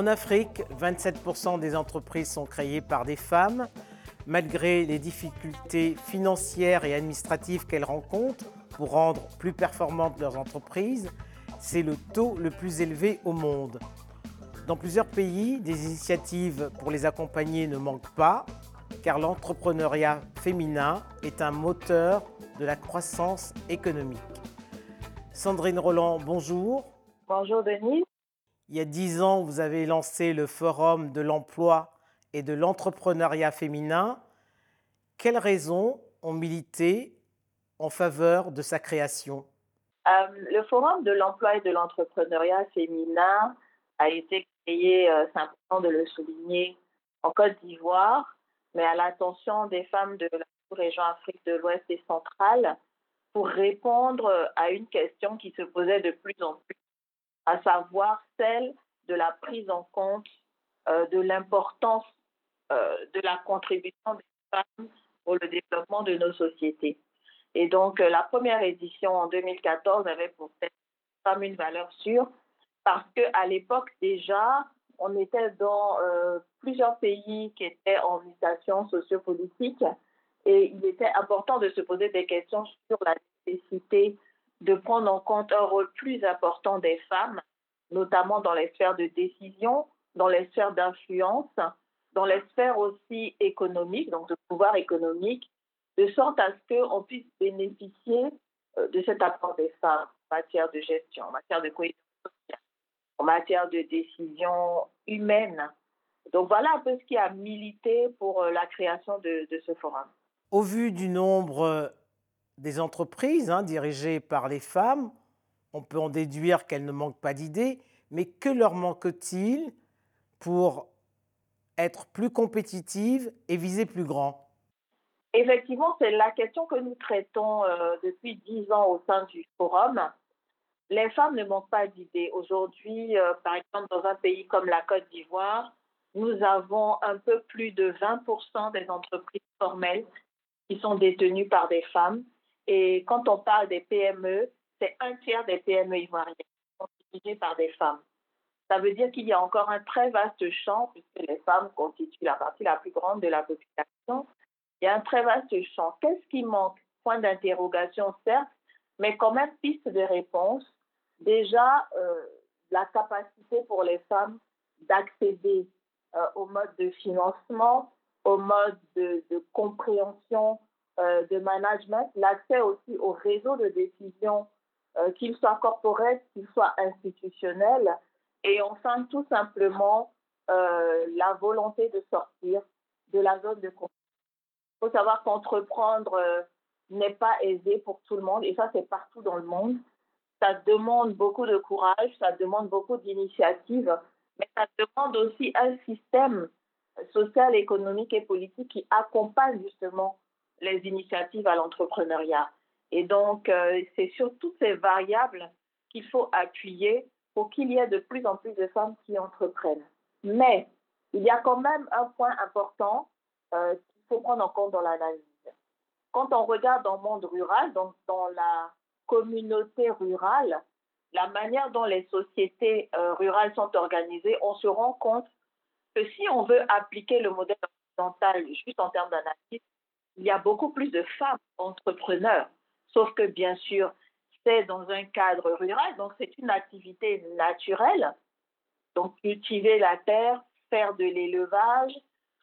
En Afrique, 27% des entreprises sont créées par des femmes. Malgré les difficultés financières et administratives qu'elles rencontrent pour rendre plus performantes leurs entreprises, c'est le taux le plus élevé au monde. Dans plusieurs pays, des initiatives pour les accompagner ne manquent pas, car l'entrepreneuriat féminin est un moteur de la croissance économique. Sandrine Roland, bonjour. Bonjour Denis. Il y a dix ans, vous avez lancé le Forum de l'emploi et de l'entrepreneuriat féminin. Quelles raisons ont milité en faveur de sa création? Euh, Le Forum de l'emploi et de l'entrepreneuriat féminin a été créé, euh, c'est important de le souligner, en Côte d'Ivoire, mais à l'attention des femmes de la région Afrique de l'Ouest et centrale, pour répondre à une question qui se posait de plus en plus à savoir celle de la prise en compte euh, de l'importance euh, de la contribution des femmes pour le développement de nos sociétés. Et donc, euh, la première édition en 2014 avait pour cette femme une valeur sûre parce qu'à l'époque déjà, on était dans plusieurs pays qui étaient en mutation sociopolitique et il était important de se poser des questions sur la nécessité de prendre en compte un rôle plus important des femmes, notamment dans les sphères de décision, dans les sphères d'influence, dans les sphères aussi économiques, donc de pouvoir économique, de sorte à ce qu'on puisse bénéficier euh, de cet apport des femmes en matière de gestion, en matière de cohésion sociale, en matière de décision humaine. Donc voilà un peu ce qui a milité pour euh, la création de, de ce forum. Au vu du nombre des entreprises hein, dirigées par les femmes, on peut en déduire qu'elles ne manquent pas d'idées, mais que leur manque-t-il pour être plus compétitives et viser plus grand? Effectivement, c'est la question que nous traitons euh, depuis dix ans au sein du forum. Les femmes ne manquent pas d'idées. Aujourd'hui, euh, par exemple, dans un pays comme la Côte d'Ivoire, nous avons un peu plus de 20% des entreprises formelles qui sont détenues par des femmes et quand on parle des PME, c'est un tiers des PME ivoiriennes sont dirigées par des femmes. Ça veut dire qu'il y a encore un très vaste champ, puisque les femmes constituent la partie la plus grande de la population. Il y a un très vaste champ. Qu'est-ce qui manque? Point d'interrogation, certes, mais quand même piste de réponse. Déjà, euh, la capacité pour les femmes d'accéder euh, au mode de financement, au mode de, de compréhension euh, de management, l'accès aussi au réseau de décision, euh, qu'il soit corporel, qu'il soit institutionnel, et enfin tout simplement euh, la volonté de sortir de la zone de conflit. Il faut savoir qu'entreprendre n'est pas aisé pour tout le monde, et ça c'est partout dans le monde. Ça demande beaucoup de courage, ça demande beaucoup d'initiative, mais ça demande aussi un système social, économique et politique qui accompagne justement les initiatives à l'entrepreneuriat. Et donc, euh, c'est sur toutes ces variables qu'il faut appuyer pour qu'il y ait de plus en plus de femmes qui entreprennent. Mais il y a quand même un point important euh, qu'il faut prendre en compte dans l'analyse. Quand on regarde dans le monde rural, donc dans la communauté rurale, la manière dont les sociétés euh, rurales sont organisées, on se rend compte que si on veut appliquer le modèle occidental juste en termes d'analyse, il y a beaucoup plus de femmes entrepreneurs. Sauf que, bien sûr, c'est dans un cadre rural, donc c'est une activité naturelle. Donc, cultiver la terre, faire de l'élevage,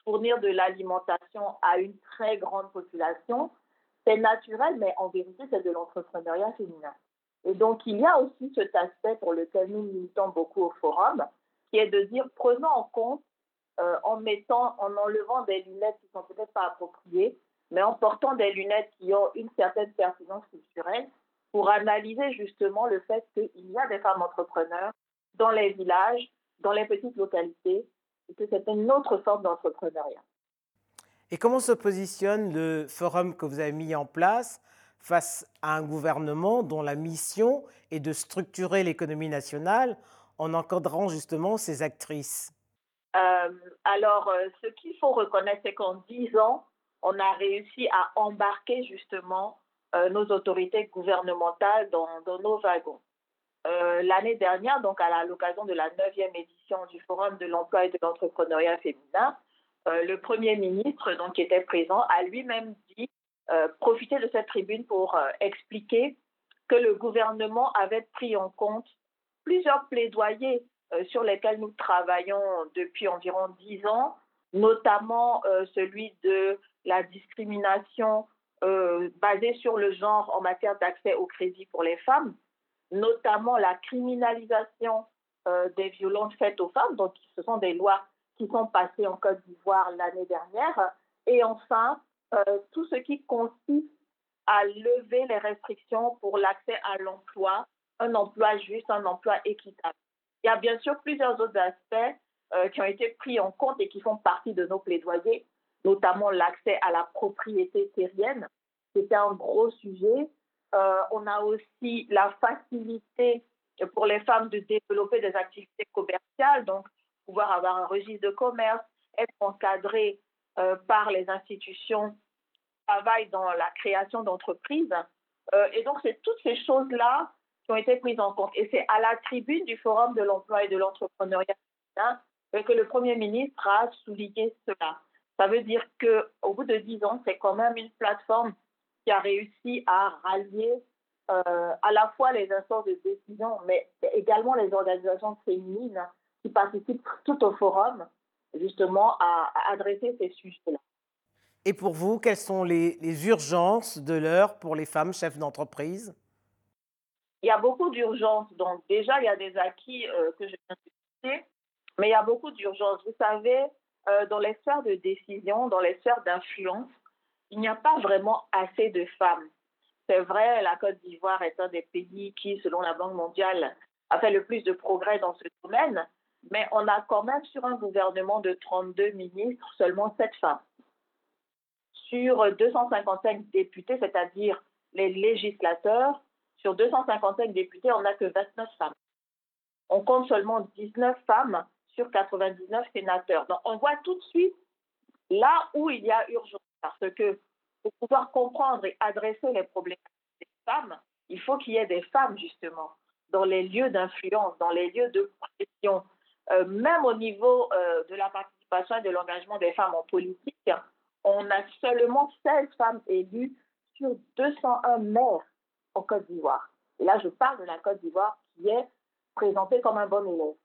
fournir de l'alimentation à une très grande population, c'est naturel, mais en vérité, c'est de l'entrepreneuriat féminin. Et donc, il y a aussi cet aspect pour lequel nous militons beaucoup au forum, qui est de dire prenons en compte, euh, en mettant, en enlevant des lunettes qui sont peut-être pas appropriées, mais en portant des lunettes qui ont une certaine pertinence culturelle pour analyser justement le fait qu'il y a des femmes entrepreneurs dans les villages, dans les petites localités, et que c'est une autre forme d'entrepreneuriat. Et comment se positionne le forum que vous avez mis en place face à un gouvernement dont la mission est de structurer l'économie nationale en encadrant justement ces actrices? Euh, Alors, euh, ce qu'il faut reconnaître, c'est qu'en dix ans, on a réussi à embarquer justement euh, nos autorités gouvernementales dans, nos wagons. l'année dernière, donc à l'occasion de la neuvième édition du Forum de l'emploi et de l'entrepreneuriat féminin, le Premier ministre, donc, qui était présent, a lui-même dit profiter de cette tribune pour expliquer que le gouvernement avait pris en compte plusieurs plaidoyers sur lesquels nous travaillons depuis environ dix ans, notamment celui de la discrimination euh, basée sur le genre en matière d'accès au crédit pour les femmes, notamment la criminalisation euh, des violences faites aux femmes. Donc, ce sont des lois qui sont passées en Côte d'Ivoire l'année dernière. Et enfin, euh, tout ce qui consiste à lever les restrictions pour l'accès à l'emploi, un emploi juste, un emploi équitable. Il y a bien sûr plusieurs autres aspects qui ont été pris en compte et qui font partie de nos plaidoyers, notamment l'accès à la propriété terrienne. C'était un gros sujet. Euh, on a aussi la facilité pour les femmes de développer des activités commerciales, donc pouvoir avoir un registre de commerce, être encadrées euh, par les institutions qui travaillent dans la création d'entreprises. Euh, et donc, c'est toutes ces choses-là qui ont été prises en compte. Et c'est à la tribune du Forum de l'emploi et de l'entrepreneuriat que le Premier ministre a souligné cela. Ça veut dire qu'au bout de dix ans, c'est quand même une plateforme qui a réussi à rallier euh, à la fois les instances de décision, mais également les organisations féminines qui participent tout au forum, justement, à, adresser ces sujets-là. Et pour vous, quelles sont les, urgences de l'heure pour les femmes chefs d'entreprise? Il y a beaucoup d'urgences. Donc, déjà, il y a des acquis euh, que je viens de citer, mais il y a beaucoup d'urgences. Vous savez, euh, dans les sphères de décision, dans les sphères d'influence, il n'y a pas vraiment assez de femmes. C'est vrai, la Côte d'Ivoire est un des pays qui, selon la Banque mondiale, a fait le plus de progrès dans ce domaine, mais on a quand même sur un gouvernement de 32 ministres seulement 7 femmes. Sur 255 députés, c'est-à-dire les législateurs, sur 255 députés, on n'a que 29 femmes. On compte seulement 19 femmes sur 99 sénateurs. Donc, on voit tout de suite là où il y a urgence. Parce que pour pouvoir comprendre et adresser les problèmes des femmes, il faut qu'il y ait des femmes, justement, dans les lieux d'influence, dans les lieux de pression. Euh, même au niveau euh, de la participation et de l'engagement des femmes en politique, on a seulement 16 femmes élues sur 201 maires en Côte d'Ivoire. Et là, je parle de la Côte d'Ivoire qui est présentée comme un bon élève.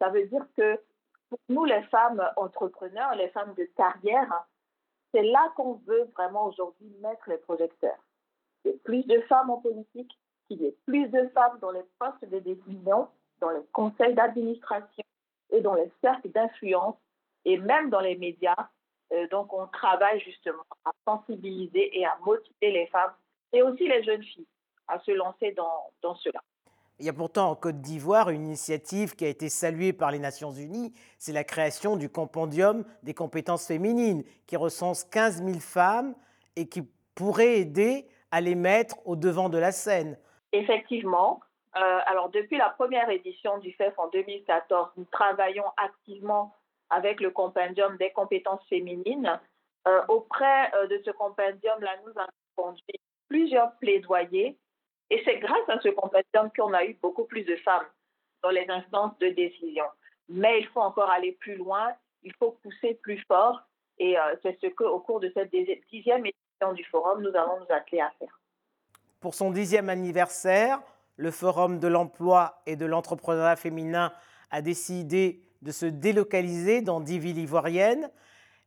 Ça veut dire que pour nous, les femmes entrepreneurs, les femmes de carrière, c'est là qu'on veut vraiment aujourd'hui mettre les projecteurs. Il y ait plus de femmes en politique, qu'il y ait plus de femmes dans les postes de décision, dans les conseils d'administration et dans les cercles d'influence et même dans les médias. Euh, donc, on travaille justement à sensibiliser et à motiver les femmes et aussi les jeunes filles à se lancer dans, dans cela. Il y a pourtant en Côte d'Ivoire une initiative qui a été saluée par les Nations Unies, c'est la création du compendium des compétences féminines, qui recense 15 000 femmes et qui pourrait aider à les mettre au devant de la scène. Effectivement. Euh, alors depuis la première édition du FEF en 2014, nous travaillons activement avec le compendium des compétences féminines. Euh, auprès euh, de ce compendium-là, nous avons conduit plusieurs plaidoyers et c'est grâce à ce compendium qu'on a eu beaucoup plus de femmes dans les instances de décision. Mais il faut encore aller plus loin, il faut pousser plus fort. Et euh, c'est ce qu'au cours de cette dixième édition du forum, nous allons nous atteler à faire. Pour son dixième anniversaire, le Forum de l'emploi et de l'entrepreneuriat féminin a décidé de se délocaliser dans dix villes ivoiriennes.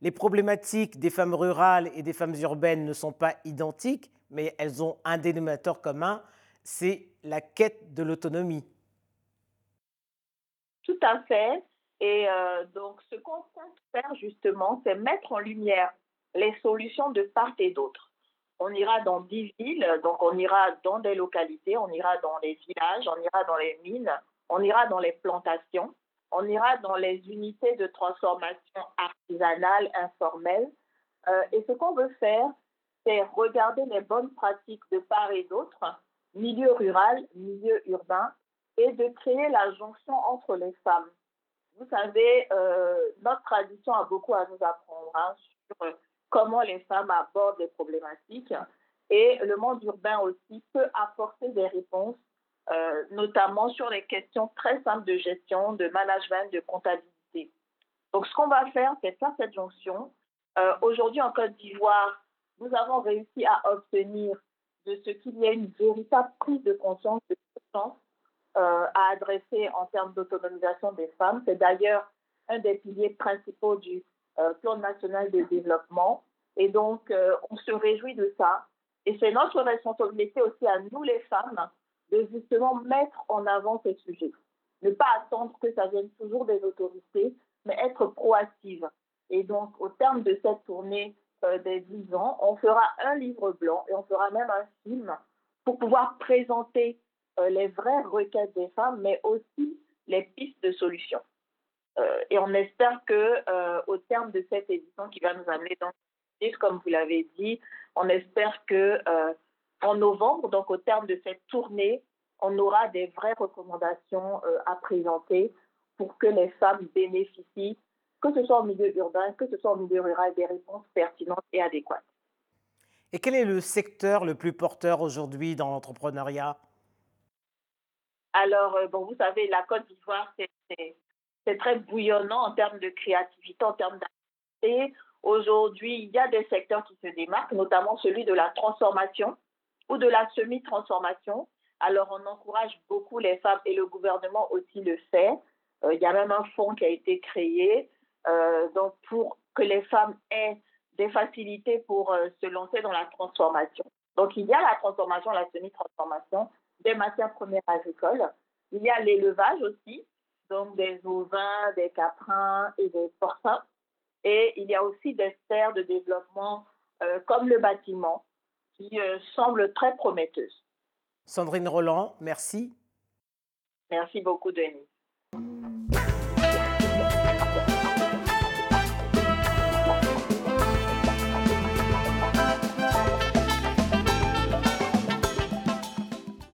Les problématiques des femmes rurales et des femmes urbaines ne sont pas identiques, mais elles ont un dénominateur commun, c'est la quête de l'autonomie. Tout à fait. Et euh, donc, ce qu'on compte faire justement, c'est mettre en lumière les solutions de part et d'autre. On ira dans dix villes, donc on ira dans des localités, on ira dans les villages, on ira dans les mines, on ira dans les plantations, on ira dans les unités de transformation artisanale informelle. Euh, et ce qu'on veut faire, c'est regarder les bonnes pratiques de part et d'autre milieu rural, milieu urbain, et de créer la jonction entre les femmes. Vous savez, euh, notre tradition a beaucoup à nous apprendre hein, sur euh, comment les femmes abordent les problématiques et le monde urbain aussi peut apporter des réponses euh, notamment sur les questions très simples de gestion, de management, de comptabilité. Donc, ce qu'on va faire, c'est faire cette jonction. Aujourd'hui, en Côte d'Ivoire, nous avons réussi à obtenir de ce qu'il y ait une véritable prise de conscience de euh, à adresser en termes d'autonomisation des femmes. C'est d'ailleurs un des piliers principaux du euh, plan national de développement. Et donc, euh, on se réjouit de ça. Et c'est notre responsabilité aussi à nous, les femmes, de justement mettre en avant ces sujets. Ne pas attendre que ça vienne toujours des autorités, mais être proactive. Et donc, au terme de cette tournée des 10 ans, on fera un livre blanc et on fera même un film pour pouvoir présenter euh, les vraies requêtes des femmes, mais aussi les pistes de solutions. Euh, et on espère que au terme de cette édition qui va nous amener dans comme vous l'avez dit, on espère que en novembre, donc au terme de cette tournée, on aura des vraies recommandations à présenter pour que les femmes bénéficient que ce soit au milieu urbain, que ce soit au milieu rural, des réponses pertinentes et adéquates. Et quel est le secteur le plus porteur aujourd'hui dans l'entrepreneuriat? Alors, euh, bon, vous savez, la Côte d'Ivoire, c'est très bouillonnant en termes de créativité, en termes d'activité. Aujourd'hui, il y a des secteurs qui se démarquent, notamment celui de la transformation ou de la semi-transformation. Alors, on encourage beaucoup les femmes et le gouvernement aussi le fait. Euh, il y a même un fonds qui a été créé donc pour que les femmes aient des facilités pour euh, se lancer dans la transformation. Donc il y a la transformation, la semi-transformation des matières premières agricoles. Il y a l'élevage aussi, donc des ovins, des caprins et des porcins. Et il y a aussi des sphères de développement euh, comme le bâtiment qui semblent très prometteuses. Sandrine Roland, merci. Merci beaucoup, Denis.